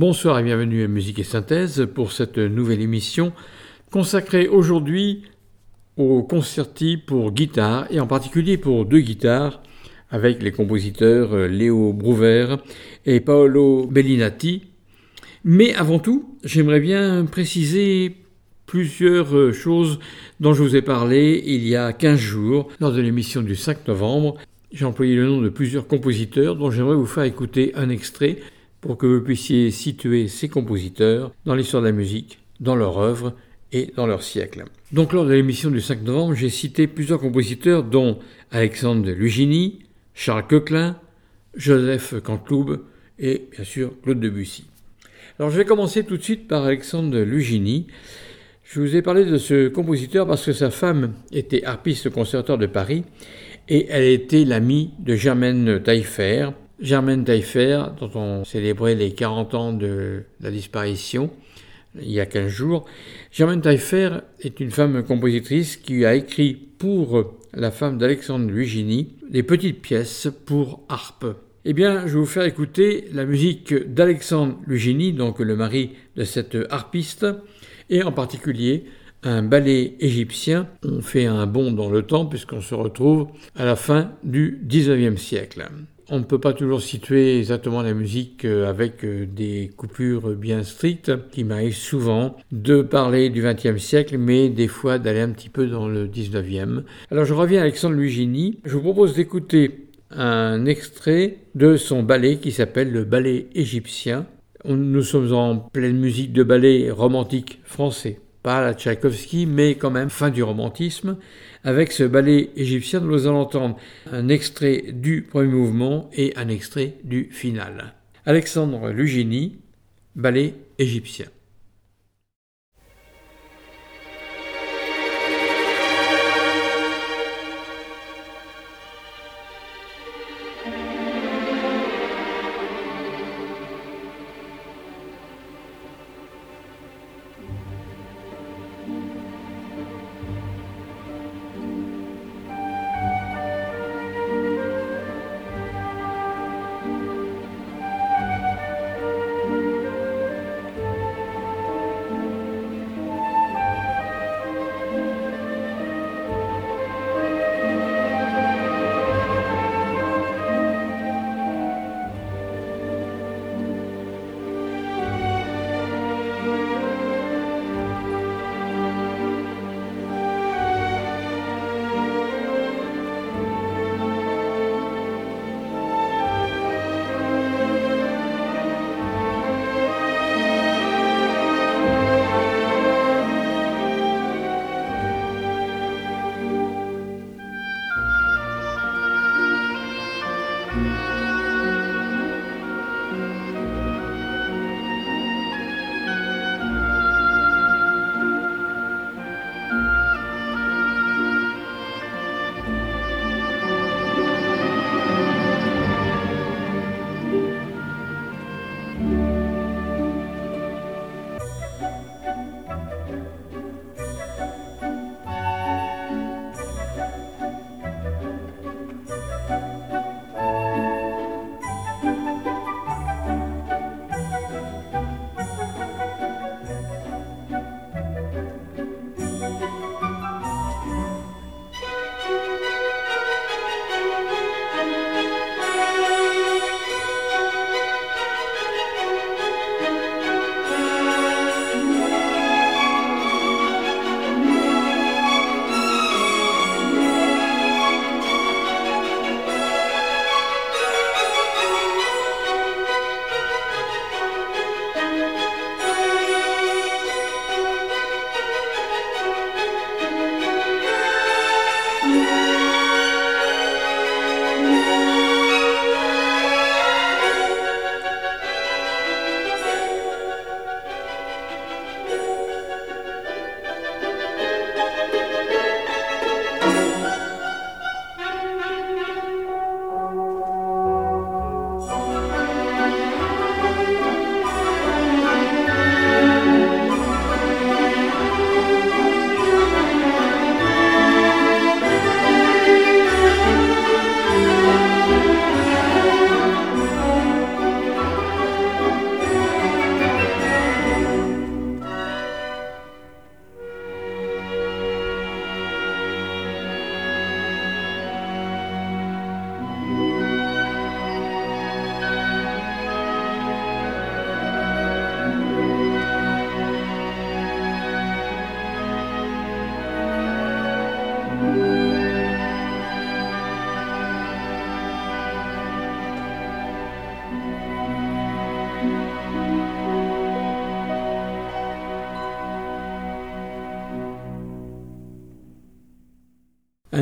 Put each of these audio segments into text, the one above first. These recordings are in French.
Bonsoir et bienvenue à Musique et Synthèse pour cette nouvelle émission consacrée aujourd'hui au concerti pour guitare et en particulier pour deux guitares avec les compositeurs Léo Brouwer et Paolo Bellinati. Mais avant tout, j'aimerais bien préciser plusieurs choses dont je vous ai parlé il y a 15 jours lors de l'émission du 5 novembre. J'ai employé le nom de plusieurs compositeurs dont j'aimerais vous faire écouter un extrait pour que vous puissiez situer ces compositeurs dans l'histoire de la musique, dans leur œuvre et dans leur siècle. Donc lors de l'émission du 5 novembre, j'ai cité plusieurs compositeurs dont Alexandre Lugini, Charles Coquelin, Joseph Canteloube et bien sûr Claude Debussy. Alors je vais commencer tout de suite par Alexandre Lugini. Je vous ai parlé de ce compositeur parce que sa femme était harpiste conservatoire de Paris et elle était l'amie de Germaine Taillefer, Germaine Taillefer, dont on célébrait les 40 ans de la disparition il y a 15 jours. Germaine Taillefer est une femme compositrice qui a écrit pour la femme d'Alexandre Lugini des petites pièces pour harpe. Eh bien, je vais vous faire écouter la musique d'Alexandre Lugini, donc le mari de cette harpiste, et en particulier un ballet égyptien. On fait un bond dans le temps puisqu'on se retrouve à la fin du XIXe siècle. On ne peut pas toujours situer exactement la musique avec des coupures bien strictes, qui m'arrive souvent de parler du XXe siècle, mais des fois d'aller un petit peu dans le XIXe. Alors je reviens à Alexandre Lugini. Je vous propose d'écouter un extrait de son ballet qui s'appelle le ballet égyptien. Nous sommes en pleine musique de ballet romantique français, pas la Tchaïkovski, mais quand même fin du romantisme avec ce ballet égyptien, nous allons entendre un extrait du premier mouvement et un extrait du final. Alexandre Lugini, ballet égyptien.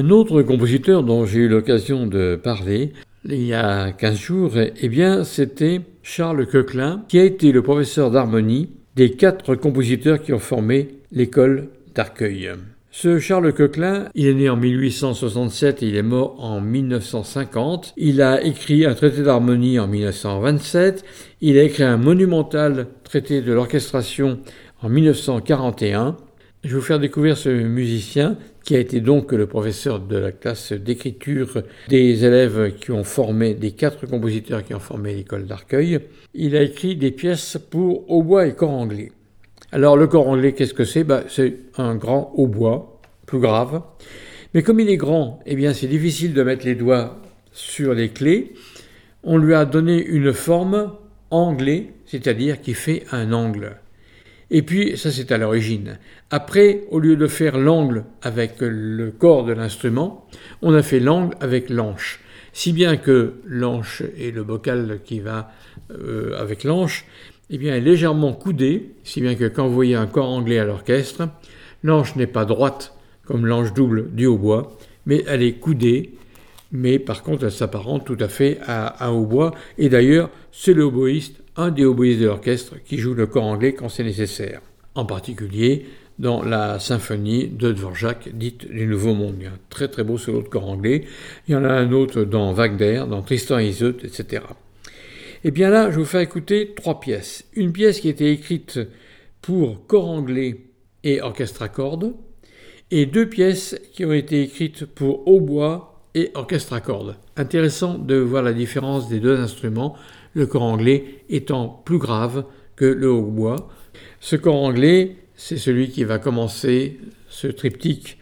Un autre compositeur dont j'ai eu l'occasion de parler il y a 15 jours, eh bien, c'était Charles Coquelin, qui a été le professeur d'harmonie des quatre compositeurs qui ont formé l'école d'Arcueil. Ce Charles Coquelin, il est né en 1867 et il est mort en 1950. Il a écrit un traité d'harmonie en 1927. Il a écrit un monumental traité de l'orchestration en 1941. Je vais vous faire découvrir ce musicien qui a été donc le professeur de la classe d'écriture des élèves qui ont formé, des quatre compositeurs qui ont formé l'école d'Arcueil. Il a écrit des pièces pour hautbois et corps anglais. Alors le corps anglais, qu'est-ce que c'est? Ben, C'est un grand hautbois, plus grave. Mais comme il est grand, eh bien c'est difficile de mettre les doigts sur les clés. On lui a donné une forme anglais, c'est-à-dire qui fait un angle. Et puis, ça c'est à l'origine. Après, au lieu de faire l'angle avec le corps de l'instrument, on a fait l'angle avec l'anche. Si bien que l'anche et le bocal qui va euh, avec l'anche, eh est légèrement coudé, si bien que quand vous voyez un corps anglais à l'orchestre, l'anche n'est pas droite comme l'anche double du hautbois, mais elle est coudée, mais par contre elle s'apparente tout à fait à un hautbois, et d'ailleurs c'est le hautboïste un des hautboïstes de l'orchestre qui joue le corps anglais quand c'est nécessaire, en particulier dans la symphonie de Dvorak dite du Nouveau Monde. Il y a un très très beau solo de corps anglais. Il y en a un autre dans Wagner, dans Tristan et Iseut, etc. Et bien là, je vous fais écouter trois pièces. Une pièce qui a été écrite pour corps anglais et orchestre à cordes, et deux pièces qui ont été écrites pour hautbois et orchestre à cordes. Intéressant de voir la différence des deux instruments le corps anglais étant plus grave que le hautbois. Ce corps anglais, c'est celui qui va commencer ce triptyque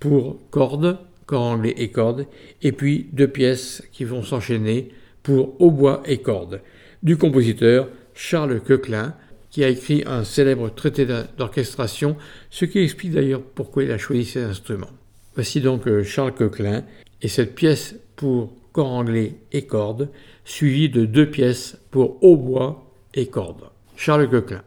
pour cordes, corps anglais et cordes, et puis deux pièces qui vont s'enchaîner pour hautbois et cordes, du compositeur Charles Coquelin, qui a écrit un célèbre traité d'orchestration, ce qui explique d'ailleurs pourquoi il a choisi ces instruments. Voici donc euh, Charles Coquelin et cette pièce pour corps anglais et cordes, suivi de deux pièces pour hautbois et cordes. Charles Coquelin.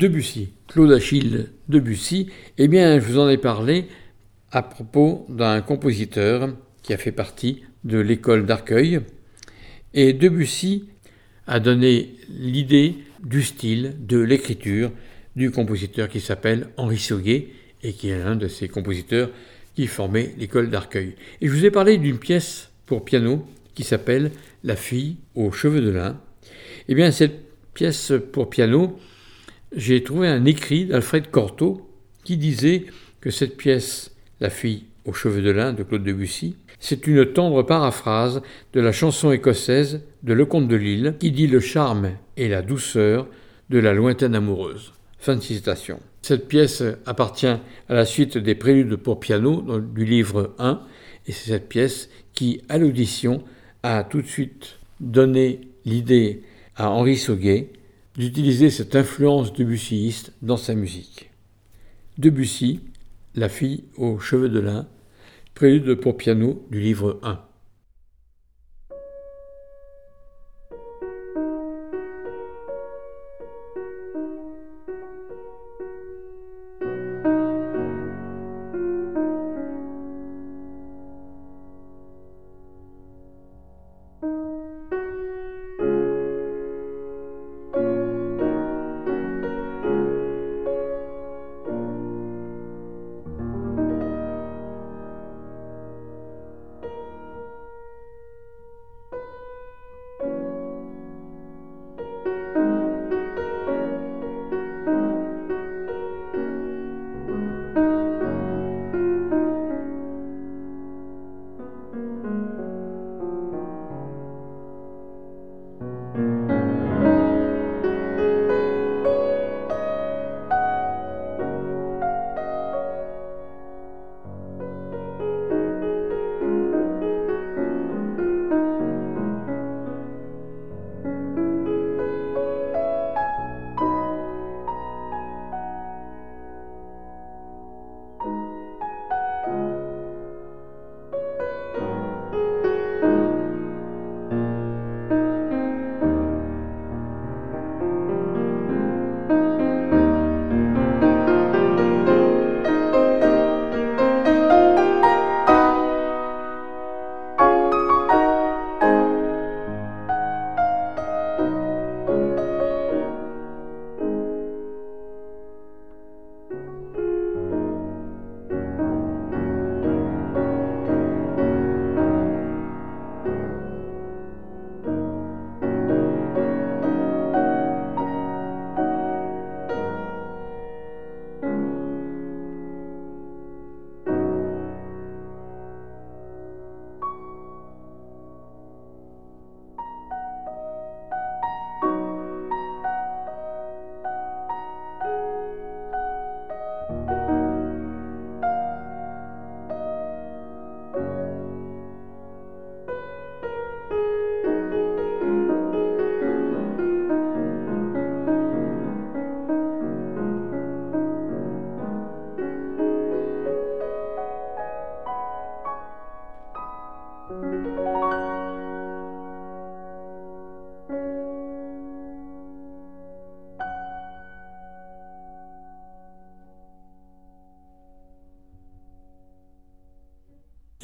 Debussy, Claude Achille Debussy, eh bien, je vous en ai parlé à propos d'un compositeur qui a fait partie de l'école d'Arcueil. Et Debussy a donné l'idée du style, de l'écriture du compositeur qui s'appelle Henri Sauguet et qui est un de ces compositeurs qui formait l'école d'Arcueil. Et je vous ai parlé d'une pièce pour piano qui s'appelle La fille aux cheveux de lin. Eh bien, cette pièce pour piano, j'ai trouvé un écrit d'Alfred Cortot qui disait que cette pièce, La fille aux cheveux de lin de Claude Debussy, c'est une tendre paraphrase de la chanson écossaise de Lecomte de Lille qui dit le charme et la douceur de la lointaine amoureuse. Fin de citation. Cette pièce appartient à la suite des préludes pour piano du livre 1, et c'est cette pièce qui, à l'audition, a tout de suite donné l'idée à Henri Sauguet d'utiliser cette influence debussyiste dans sa musique. Debussy, La fille aux cheveux de lin, prélude pour piano du livre 1.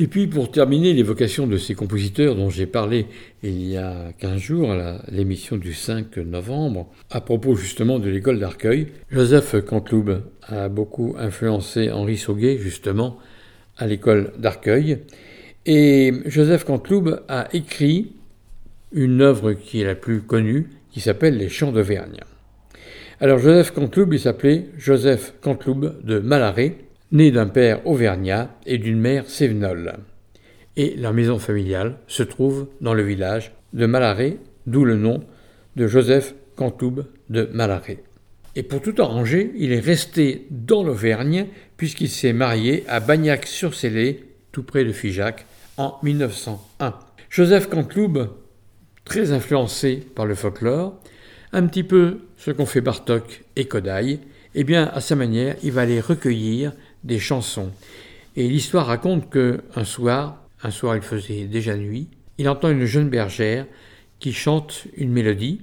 Et puis pour terminer l'évocation de ces compositeurs dont j'ai parlé il y a 15 jours à l'émission du 5 novembre, à propos justement de l'école d'Arcueil, Joseph Canteloube a beaucoup influencé Henri Sauguet justement à l'école d'Arcueil. Et Joseph Canteloube a écrit une œuvre qui est la plus connue, qui s'appelle Les Chants d'Auvergne. Alors Joseph Canteloube, il s'appelait Joseph Canteloube de Malaret, né d'un père auvergnat et d'une mère sévenole. Et leur maison familiale se trouve dans le village de Malaret, d'où le nom de Joseph Cantoube de Malaret. Et pour tout arranger, il est resté dans l'Auvergne puisqu'il s'est marié à Bagnac-sur-Célé, tout près de Figeac, en 1901. Joseph Canteloube, très influencé par le folklore, un petit peu ce qu'ont fait Bartok et Kodaï, eh bien, à sa manière, il va les recueillir des chansons. Et l'histoire raconte que un soir, un soir il faisait déjà nuit, il entend une jeune bergère qui chante une mélodie.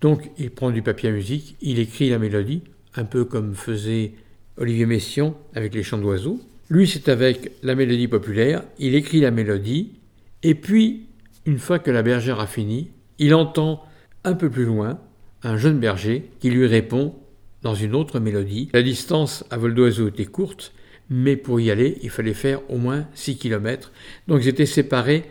Donc il prend du papier à musique, il écrit la mélodie un peu comme faisait Olivier Messiaen avec les chants d'oiseaux. Lui, c'est avec la mélodie populaire, il écrit la mélodie, et puis, une fois que la bergère a fini, il entend un peu plus loin un jeune berger qui lui répond dans une autre mélodie. La distance à vol d'oiseau était courte, mais pour y aller, il fallait faire au moins 6 km. Donc ils étaient séparés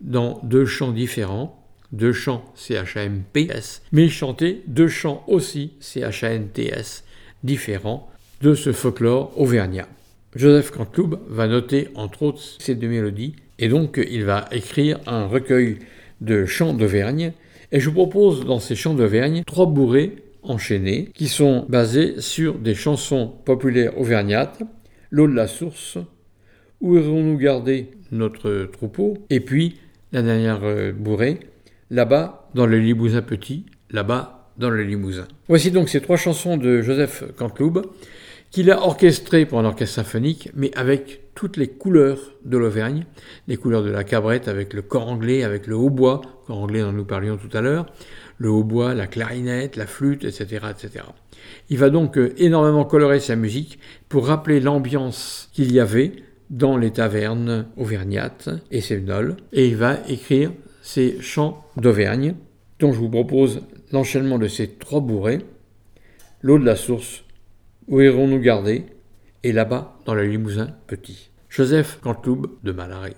dans deux chants différents, deux chants CHAMPS, mais ils chantaient deux chants aussi CHANTS différents de ce folklore auvergnat. Joseph Canteloube va noter entre autres ces deux mélodies et donc il va écrire un recueil de chants d'Auvergne et je vous propose dans ces chants d'Auvergne trois bourrées enchaînés qui sont basés sur des chansons populaires auvergnates, L'eau de la source, Où irons-nous garder notre troupeau? Et puis la dernière euh, bourrée, Là-bas dans le Limousin petit, là-bas dans le Limousin. Voici donc ces trois chansons de Joseph Canteloube qu'il a orchestrées pour un orchestre symphonique, mais avec toutes les couleurs de l'Auvergne, les couleurs de la cabrette avec le corps anglais, avec le hautbois, corps anglais dont nous parlions tout à l'heure, le hautbois, la clarinette, la flûte, etc., etc. Il va donc euh, énormément colorer sa musique pour rappeler l'ambiance qu'il y avait dans les tavernes auvergnates et sévenoles, et il va écrire ses chants d'Auvergne, dont je vous propose l'enchaînement de ces trois bourrées, l'eau de la source, où irons-nous garder, et là-bas dans le Limousin petit. Joseph Canteloube de Malaret.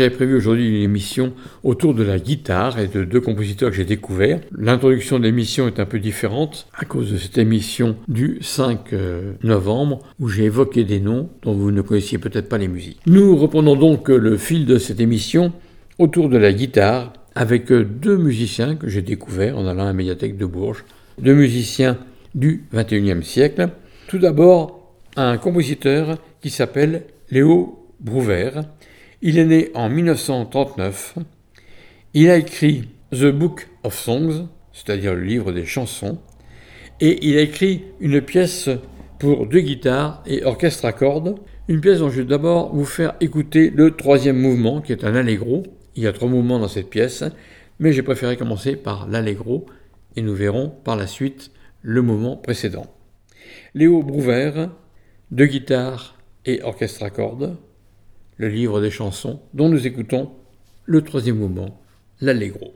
J'avais prévu aujourd'hui une émission autour de la guitare et de deux compositeurs que j'ai découverts. L'introduction de l'émission est un peu différente à cause de cette émission du 5 euh, novembre où j'ai évoqué des noms dont vous ne connaissiez peut-être pas les musiques. Nous reprenons donc le fil de cette émission autour de la guitare avec deux musiciens que j'ai découverts en allant à la médiathèque de Bourges. Deux musiciens du 21e siècle. Tout d'abord, un compositeur qui s'appelle Léo Brouvert il est né en 1939. Il a écrit The Book of Songs, c'est-à-dire le livre des chansons, et il a écrit une pièce pour deux guitares et orchestre à cordes, une pièce dont je vais d'abord vous faire écouter le troisième mouvement, qui est un allegro. Il y a trois mouvements dans cette pièce, mais j'ai préféré commencer par l'allegro, et nous verrons par la suite le mouvement précédent. Léo Brouvert, deux guitares et orchestre à cordes, le livre des chansons, dont nous écoutons le troisième mouvement, l'allegro.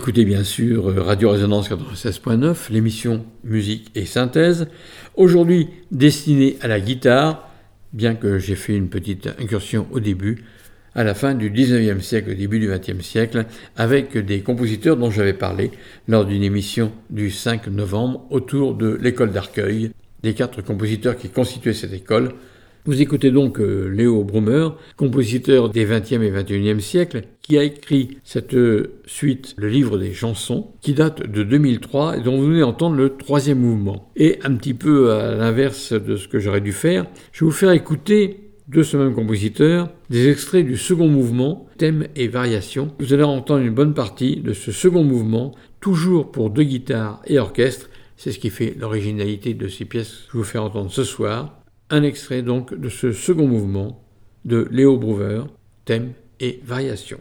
Écoutez bien sûr euh, Radio Résonance 96.9, l'émission Musique et Synthèse, aujourd'hui destinée à la guitare, bien que j'ai fait une petite incursion au début, à la fin du 19e siècle, au début du 20e siècle, avec des compositeurs dont j'avais parlé lors d'une émission du 5 novembre autour de l'école d'Arcueil, des quatre compositeurs qui constituaient cette école, vous écoutez donc euh, Léo Brummer, compositeur des 20e et 21e siècles, qui a écrit cette euh, suite, le livre des chansons, qui date de 2003 et dont vous venez d'entendre le troisième mouvement. Et un petit peu à l'inverse de ce que j'aurais dû faire, je vais vous faire écouter de ce même compositeur des extraits du second mouvement, thème et variations. Vous allez entendre une bonne partie de ce second mouvement, toujours pour deux guitares et orchestre. C'est ce qui fait l'originalité de ces pièces que je vous fais entendre ce soir. Un extrait donc de ce second mouvement de Léo Brouwer, thème et variation.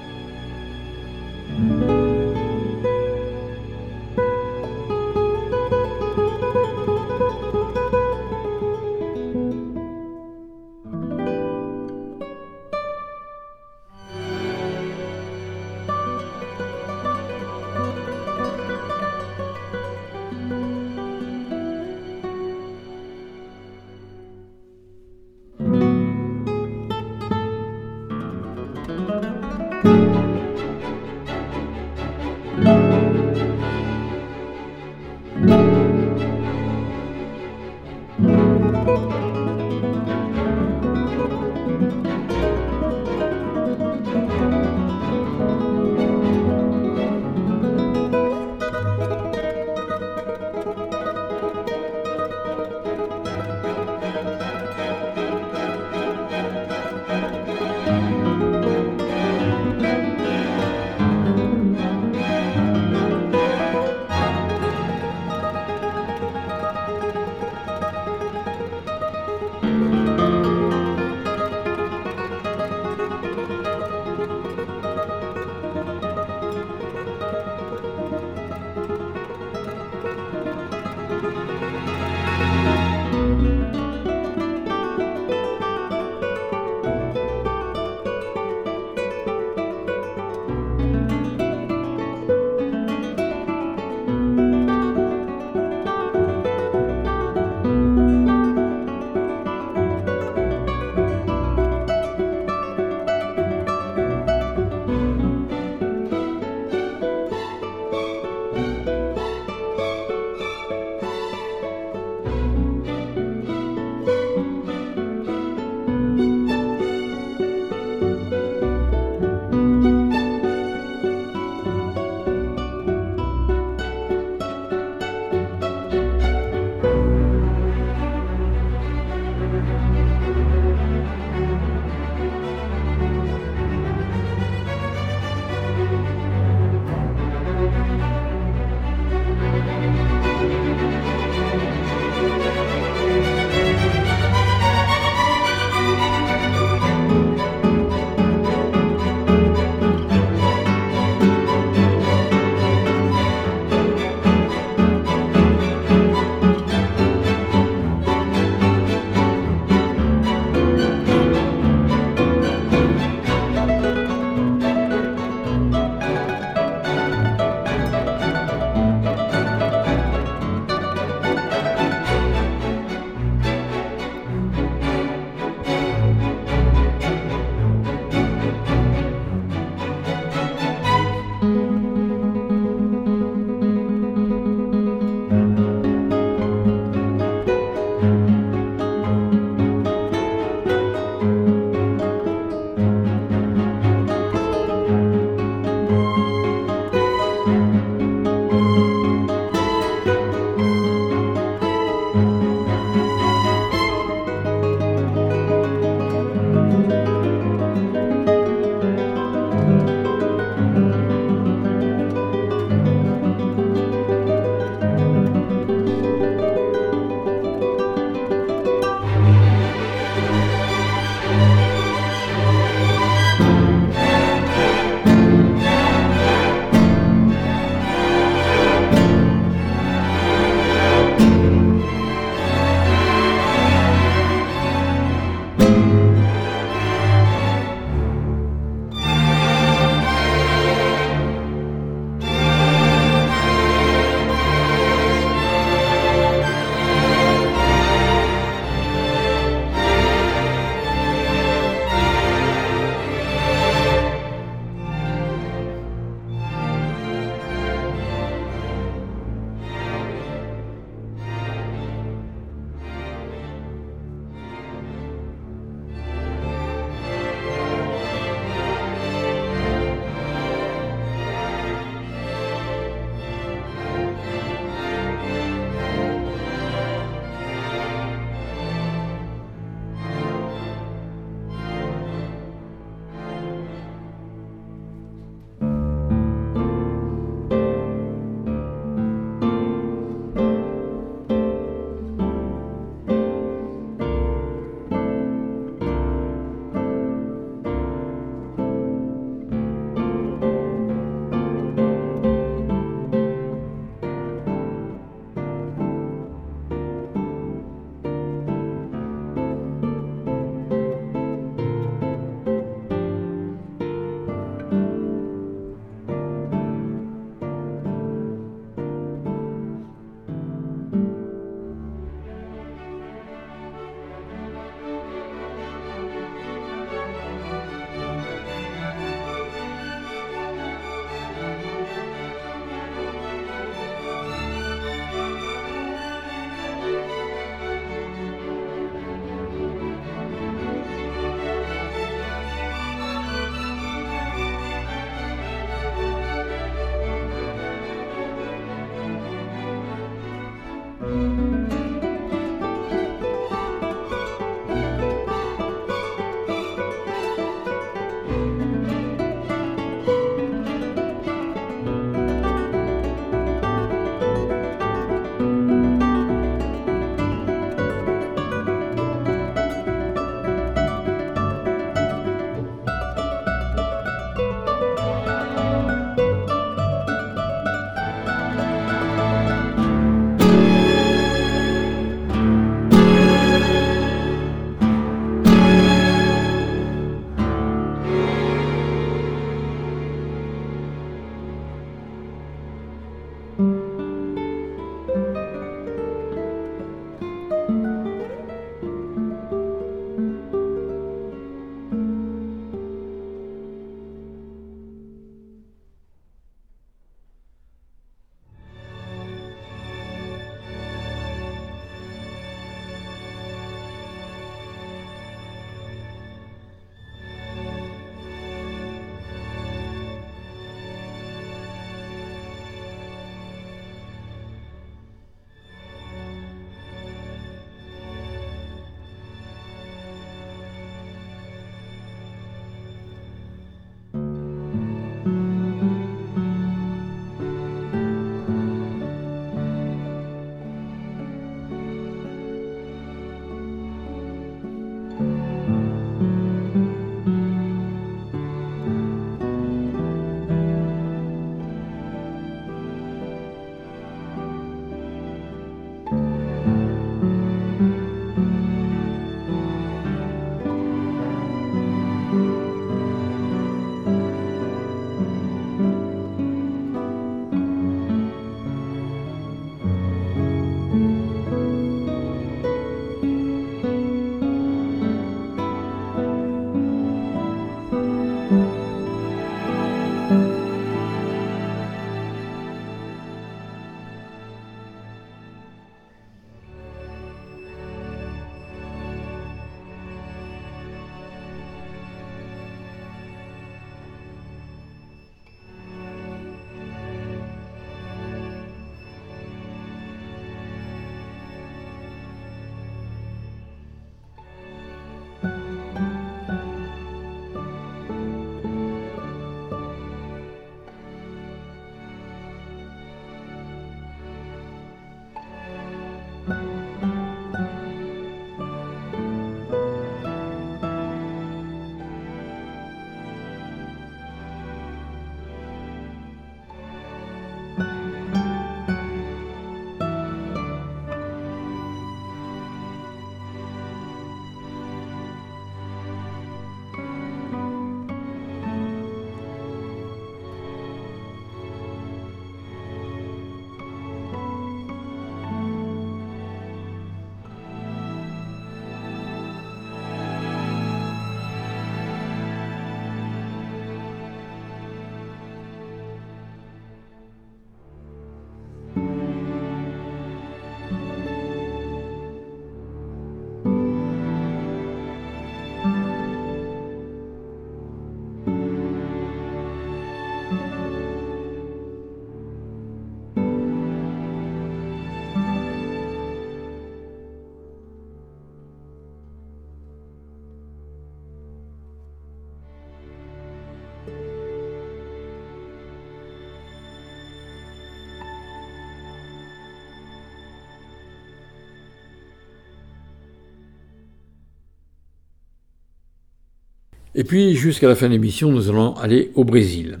Et puis, jusqu'à la fin de l'émission, nous allons aller au Brésil.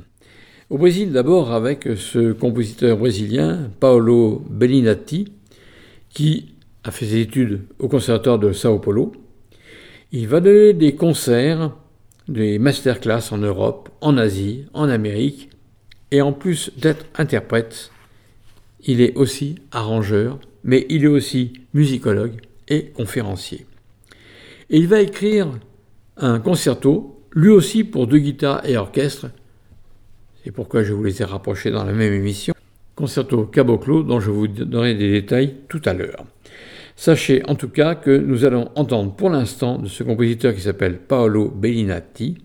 Au Brésil, d'abord avec ce compositeur brésilien, Paolo Bellinati, qui a fait ses études au Conservatoire de Sao Paulo. Il va donner des concerts, des masterclass en Europe, en Asie, en Amérique, et en plus d'être interprète, il est aussi arrangeur, mais il est aussi musicologue et conférencier. Et il va écrire un concerto, lui aussi pour deux guitares et orchestre. C'est pourquoi je vous les ai rapprochés dans la même émission. Concerto Caboclo, dont je vous donnerai des détails tout à l'heure. Sachez en tout cas que nous allons entendre pour l'instant de ce compositeur qui s'appelle Paolo Bellinati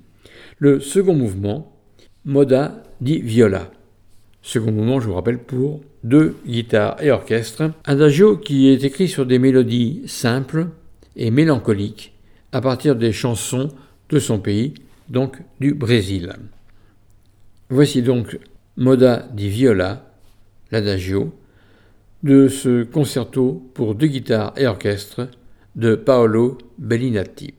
le second mouvement, Moda di Viola. Second mouvement, je vous rappelle, pour deux guitares et orchestre. Un adagio qui est écrit sur des mélodies simples et mélancoliques à partir des chansons de son pays, donc du Brésil. Voici donc Moda di Viola, l'adagio, de ce concerto pour deux guitares et orchestre de Paolo Bellinati.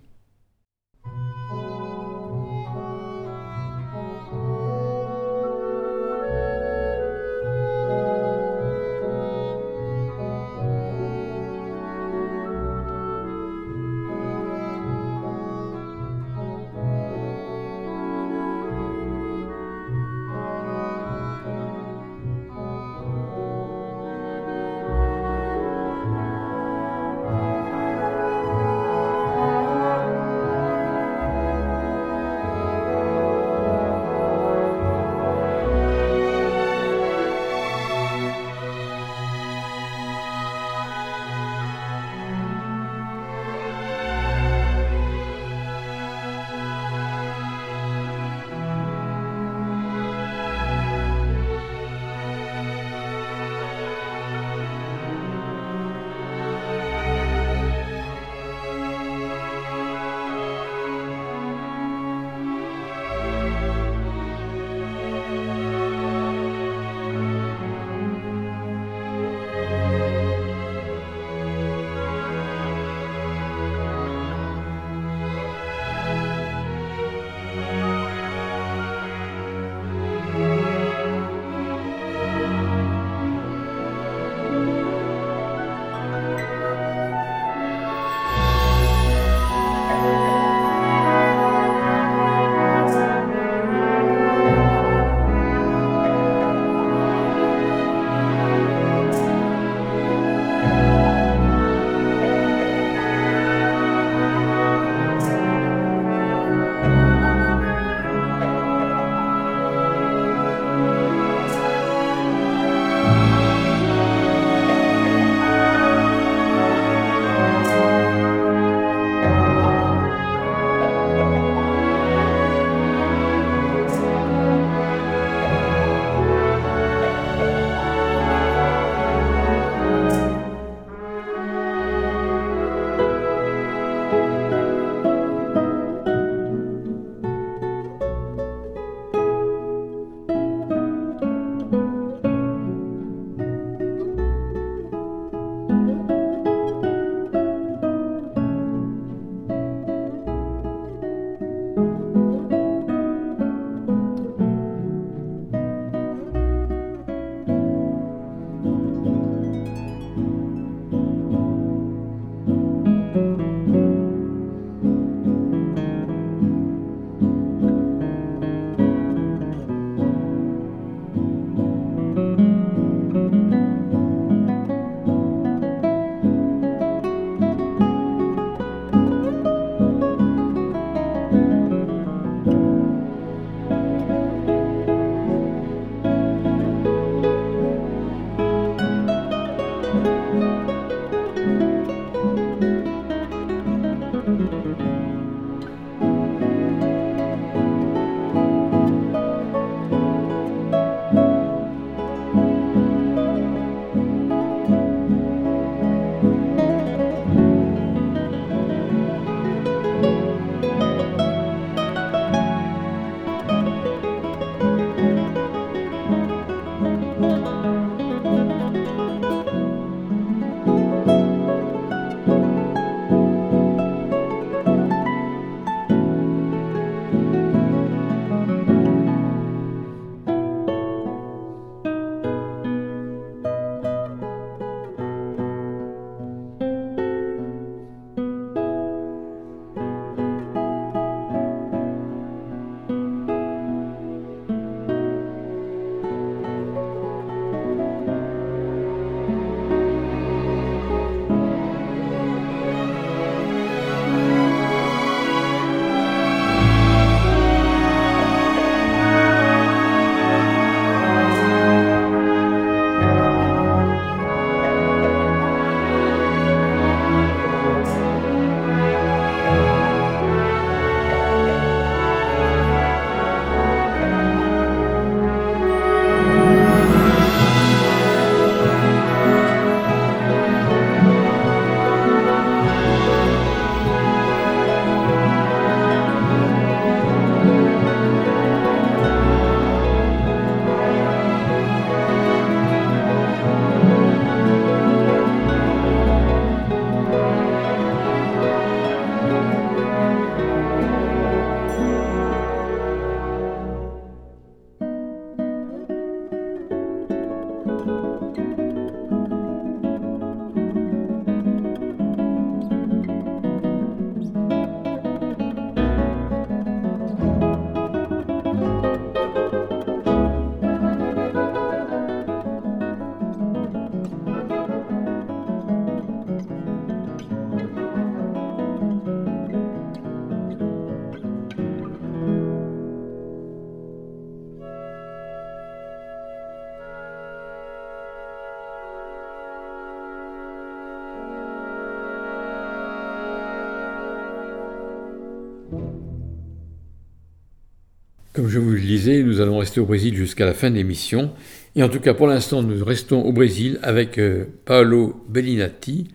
Nous allons rester au Brésil jusqu'à la fin de l'émission. Et en tout cas, pour l'instant, nous restons au Brésil avec euh, Paolo Bellinati,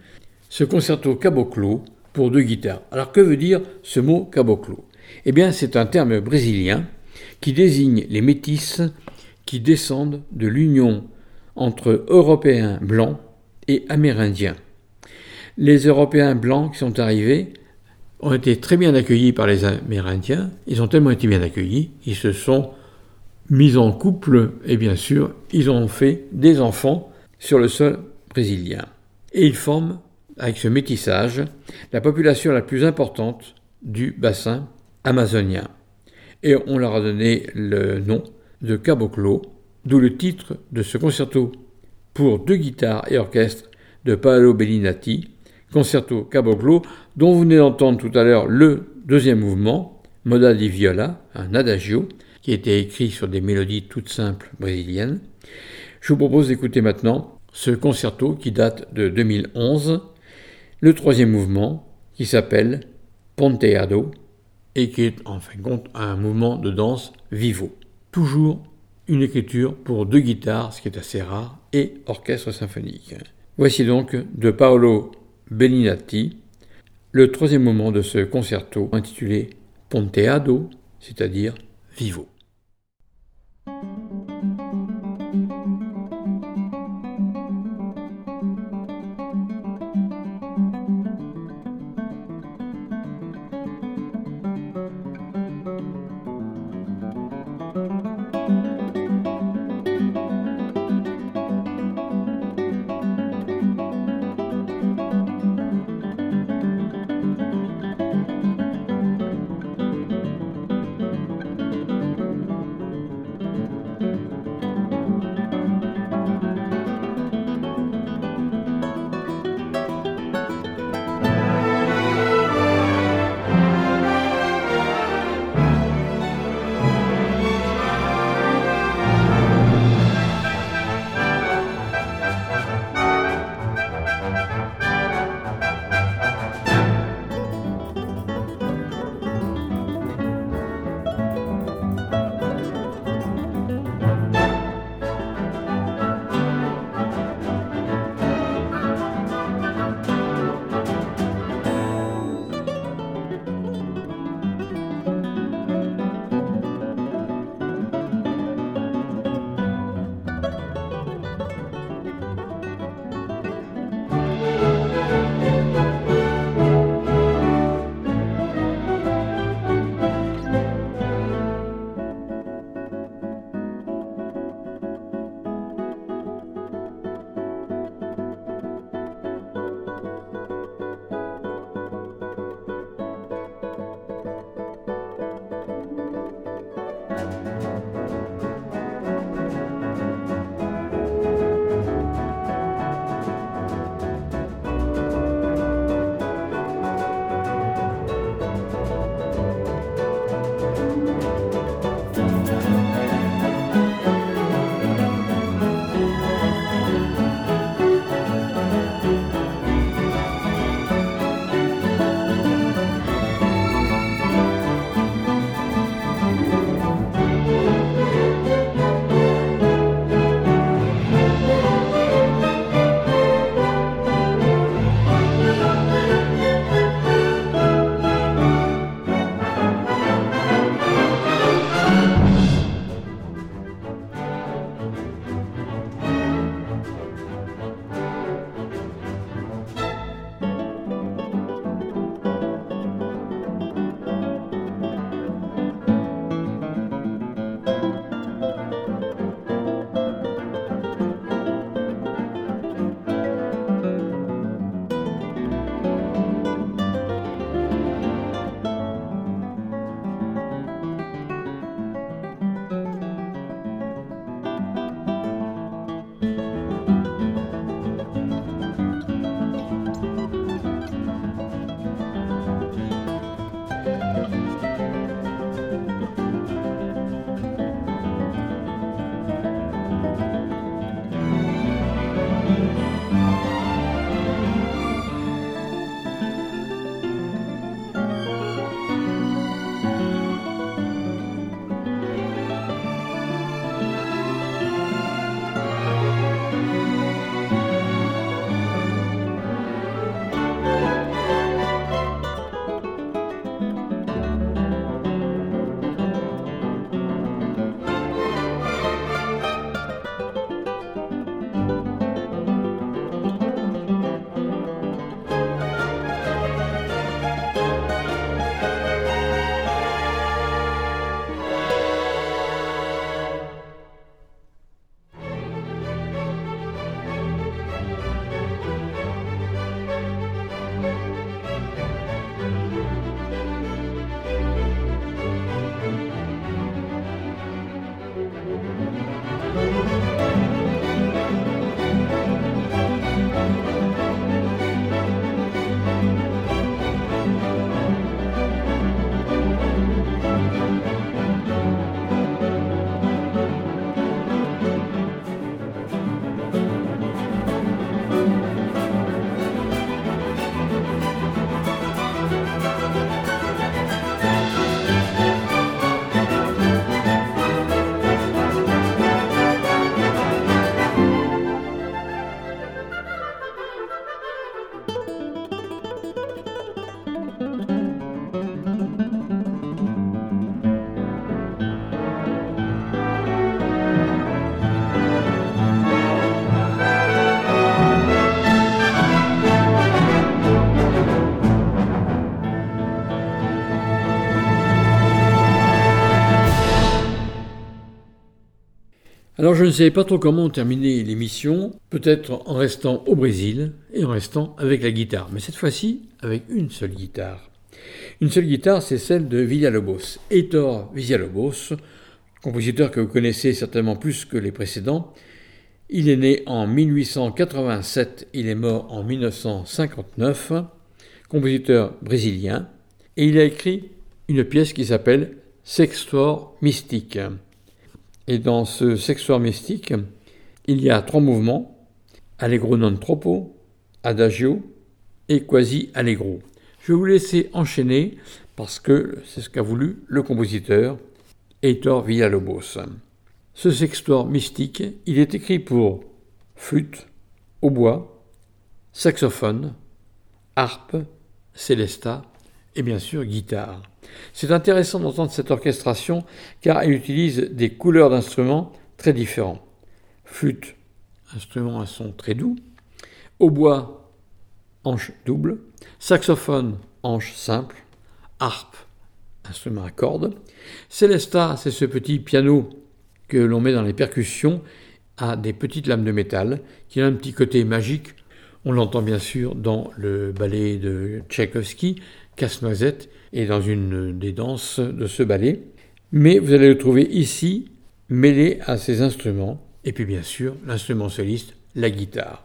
ce concerto caboclo pour deux guitares. Alors, que veut dire ce mot caboclo? Eh bien, c'est un terme brésilien qui désigne les métis qui descendent de l'union entre Européens blancs et Amérindiens. Les Européens blancs qui sont arrivés ont été très bien accueillis par les Amérindiens. Ils ont tellement été bien accueillis, ils se sont mis en couple et bien sûr, ils ont fait des enfants sur le sol brésilien. Et ils forment, avec ce métissage, la population la plus importante du bassin amazonien. Et on leur a donné le nom de Caboclo, d'où le titre de ce concerto pour deux guitares et orchestre de Paolo Bellinati, concerto caboclo, dont vous venez d'entendre tout à l'heure le deuxième mouvement, Moda di Viola, un adagio, qui était écrit sur des mélodies toutes simples brésiliennes. Je vous propose d'écouter maintenant ce concerto qui date de 2011, le troisième mouvement, qui s'appelle Ponteado, et qui est en fin de compte un mouvement de danse vivo. Toujours une écriture pour deux guitares, ce qui est assez rare, et orchestre symphonique. Voici donc de Paolo Bellinati, le troisième moment de ce concerto intitulé Ponteado, c'est-à-dire Vivo. Alors je ne savais pas trop comment terminer l'émission, peut-être en restant au Brésil et en restant avec la guitare, mais cette fois-ci avec une seule guitare. Une seule guitare, c'est celle de Villalobos, Heitor Villalobos, compositeur que vous connaissez certainement plus que les précédents. Il est né en 1887, il est mort en 1959, compositeur brésilien, et il a écrit une pièce qui s'appelle Sextor mystique. Et dans ce sextoire mystique, il y a trois mouvements allegro non troppo, adagio et quasi allegro. Je vais vous laisser enchaîner parce que c'est ce qu'a voulu le compositeur Heitor Villalobos. Ce sextoire mystique, il est écrit pour flûte, hautbois, saxophone, harpe, célesta et bien sûr guitare. C'est intéressant d'entendre cette orchestration car elle utilise des couleurs d'instruments très différents. Flûte, instrument à son très doux. Hautbois, hanche double. Saxophone, hanche simple. Harpe, instrument à cordes. Célesta, c'est ce petit piano que l'on met dans les percussions à des petites lames de métal qui a un petit côté magique. On l'entend bien sûr dans le ballet de Tchaïkovski, Casse-Noisette, et dans une des danses de ce ballet. Mais vous allez le trouver ici, mêlé à ces instruments, et puis bien sûr l'instrument soliste, la guitare.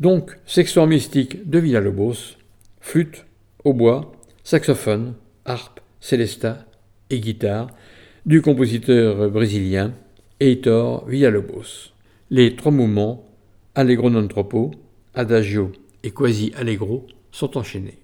Donc, sextoire mystique de Villalobos, flûte, hautbois, saxophone, harpe, célesta et guitare, du compositeur brésilien Heitor Villalobos. Les trois mouvements, allegro non troppo, adagio et quasi allegro, sont enchaînés.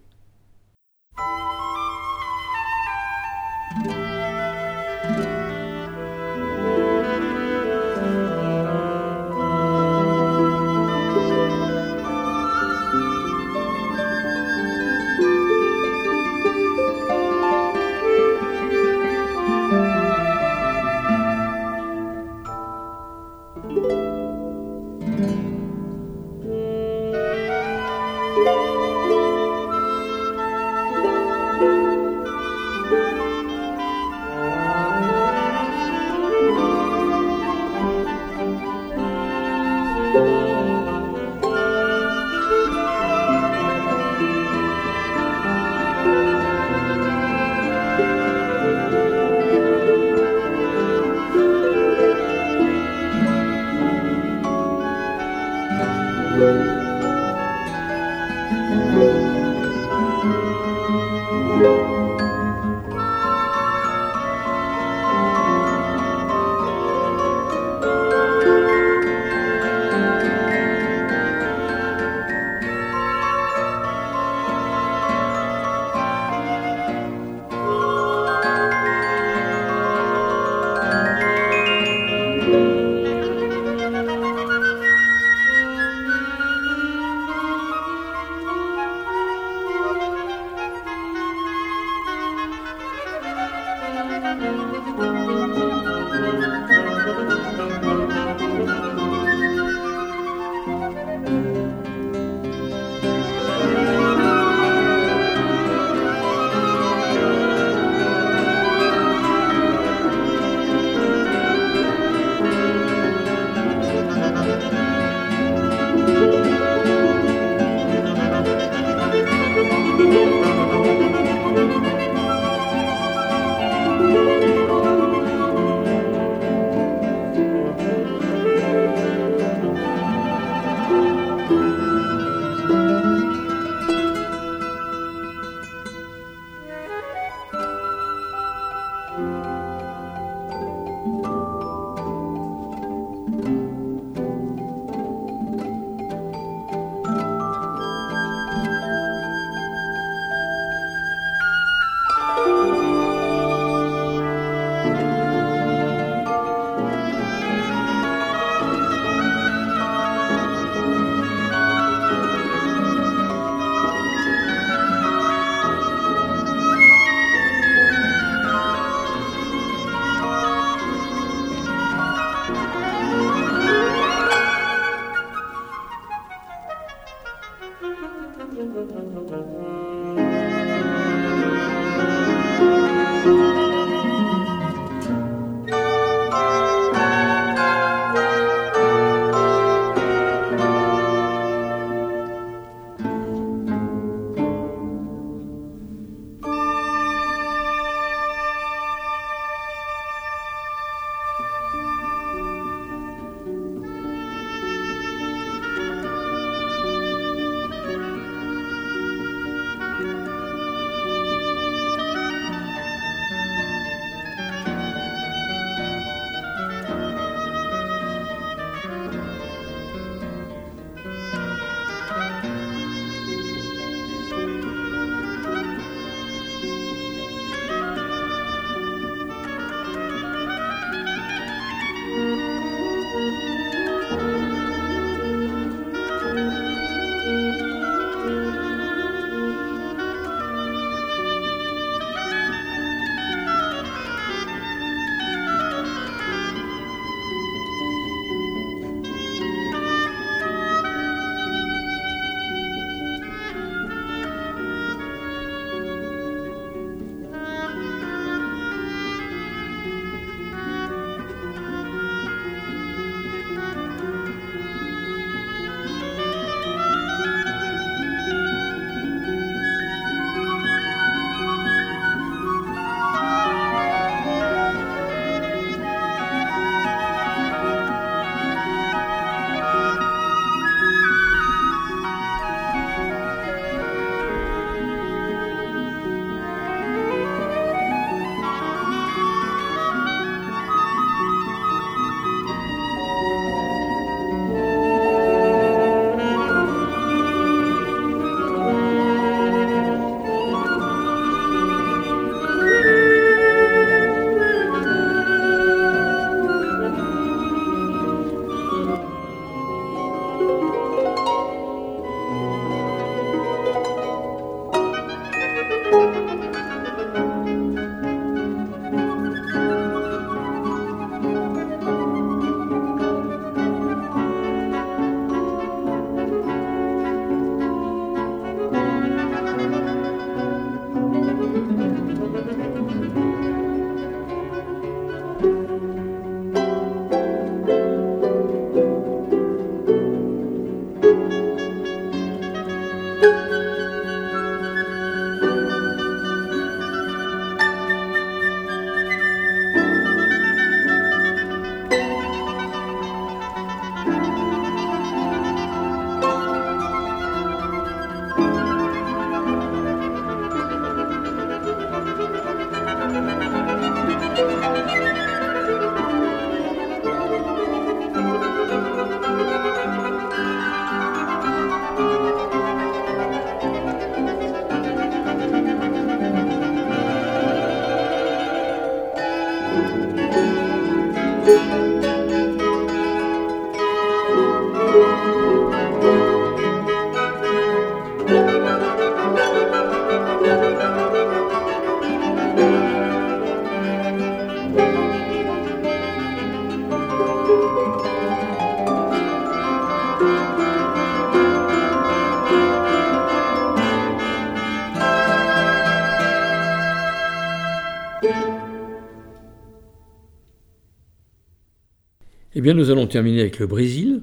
Bien, nous allons terminer avec le Brésil,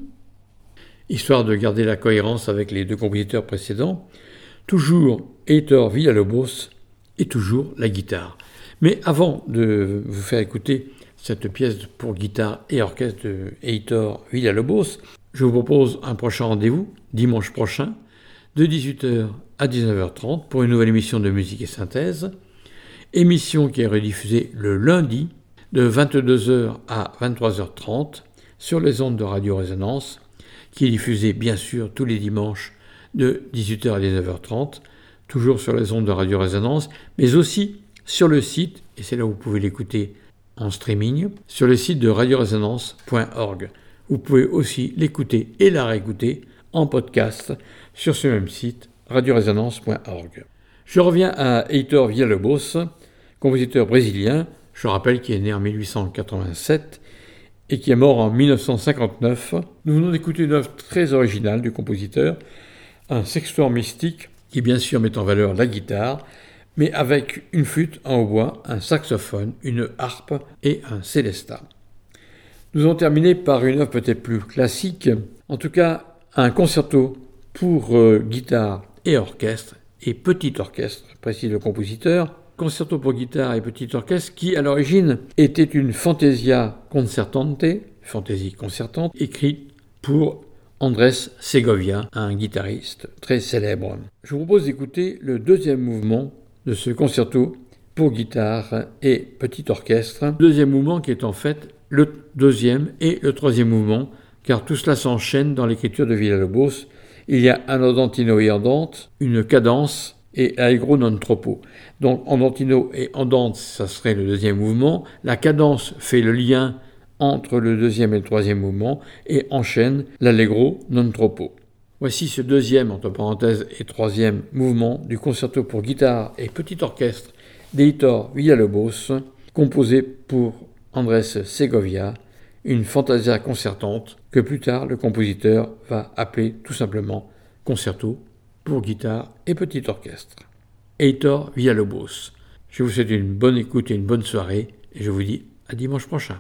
histoire de garder la cohérence avec les deux compositeurs précédents. Toujours Heitor Villalobos et toujours la guitare. Mais avant de vous faire écouter cette pièce pour guitare et orchestre de Heitor Villalobos, je vous propose un prochain rendez-vous, dimanche prochain, de 18h à 19h30 pour une nouvelle émission de musique et synthèse. Émission qui est rediffusée le lundi de 22h à 23h30 sur les ondes de Radio Résonance, qui est diffusée bien sûr tous les dimanches de 18h à 19h30, toujours sur les ondes de Radio Résonance, mais aussi sur le site, et c'est là où vous pouvez l'écouter en streaming, sur le site de radioresonance.org. Vous pouvez aussi l'écouter et la réécouter en podcast sur ce même site, radioresonance.org. Je reviens à Heitor Villalobos, compositeur brésilien, je rappelle qu'il est né en 1887 et qui est mort en 1959. Nous venons d'écouter une œuvre très originale du compositeur, un sextoire mystique qui bien sûr met en valeur la guitare, mais avec une flûte en hautbois, un saxophone, une harpe et un célestin. Nous allons terminer par une œuvre peut-être plus classique, en tout cas un concerto pour euh, guitare et orchestre, et petit orchestre, précise le compositeur, concerto pour guitare et petit orchestre qui, à l'origine, était une fantasia concertante, fantaisie concertante, écrite pour Andrés Segovia, un guitariste très célèbre. Je vous propose d'écouter le deuxième mouvement de ce concerto pour guitare et petit orchestre. Deuxième mouvement qui est en fait le deuxième et le troisième mouvement, car tout cela s'enchaîne dans l'écriture de Villa-Lobos. Il y a un andantino et andante, une cadence et allegro non troppo. Donc andantino et andante, ça serait le deuxième mouvement. La cadence fait le lien entre le deuxième et le troisième mouvement et enchaîne l'allegro non troppo. Voici ce deuxième, entre parenthèses, et troisième mouvement du concerto pour guitare et petit orchestre d'Eitor Villalobos, composé pour Andrés Segovia, une fantasia concertante que plus tard le compositeur va appeler tout simplement concerto pour guitare et petit orchestre. Heitor Villalobos. Je vous souhaite une bonne écoute et une bonne soirée et je vous dis à dimanche prochain.